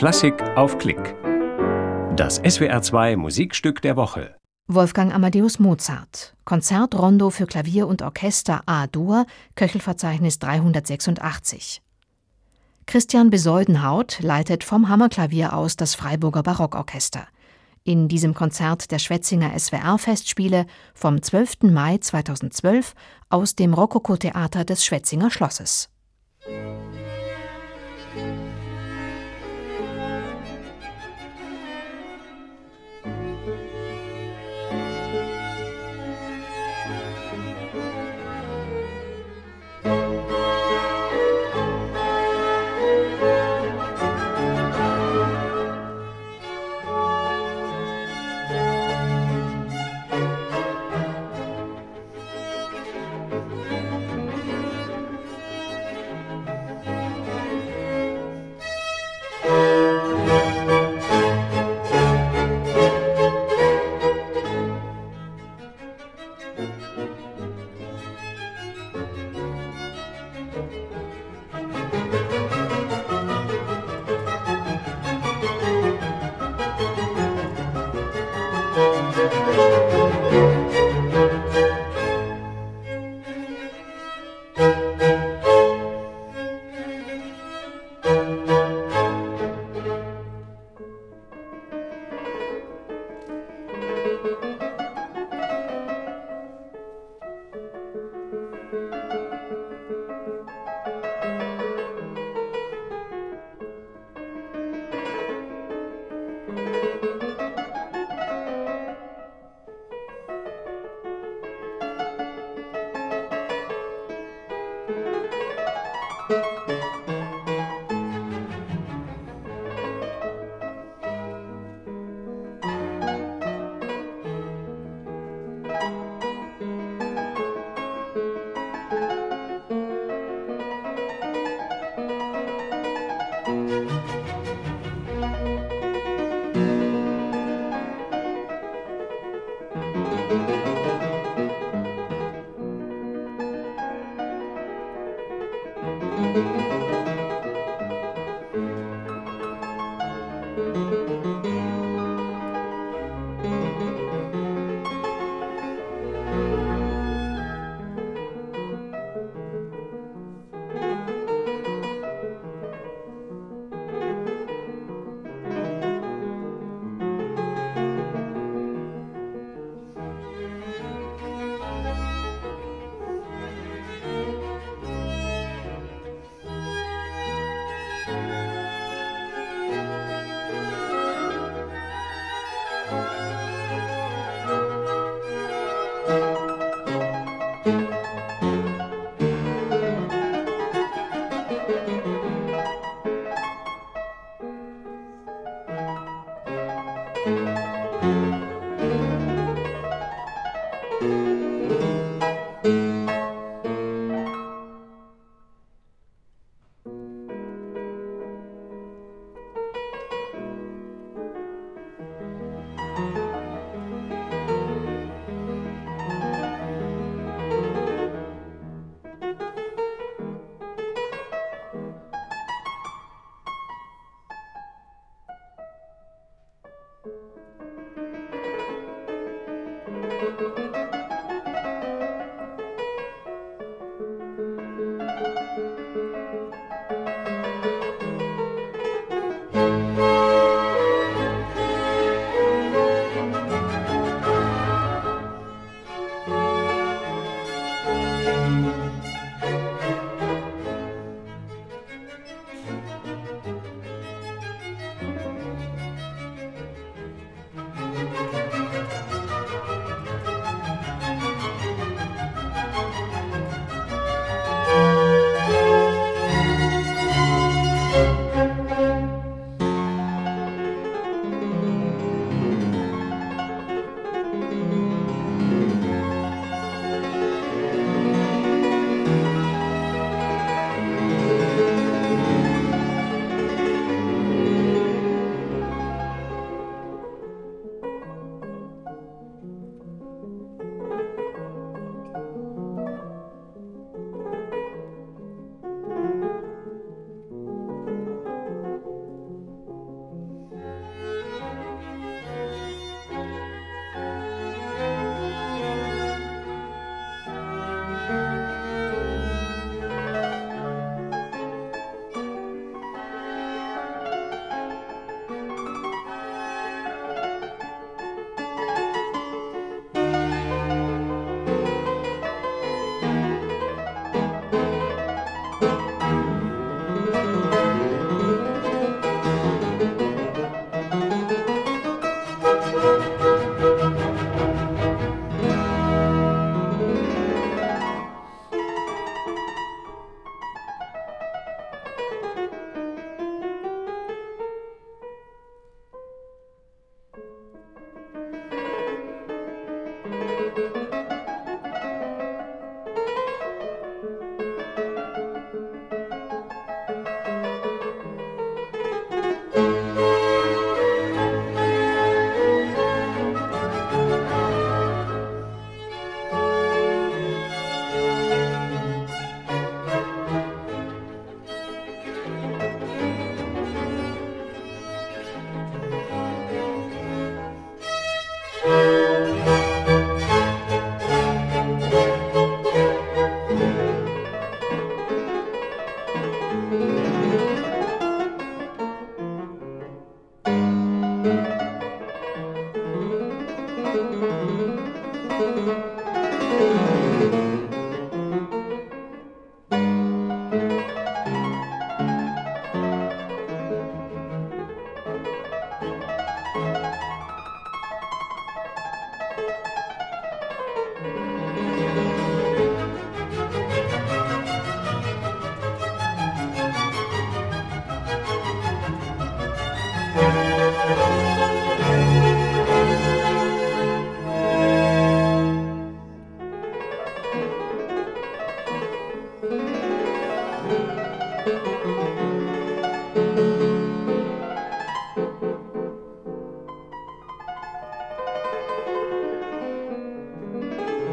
Klassik auf Klick. Das SWR2 Musikstück der Woche. Wolfgang Amadeus Mozart. Konzertrondo für Klavier und Orchester A-Dur, Köchelverzeichnis 386. Christian Besoldenhaut leitet vom Hammerklavier aus das Freiburger Barockorchester. In diesem Konzert der Schwetzinger SWR-Festspiele vom 12. Mai 2012 aus dem Rokoko-Theater des Schwetzinger Schlosses.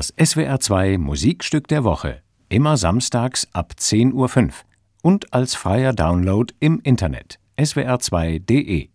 Das SWR2 Musikstück der Woche. Immer samstags ab 10.05 Uhr und als freier Download im Internet. Swr2.de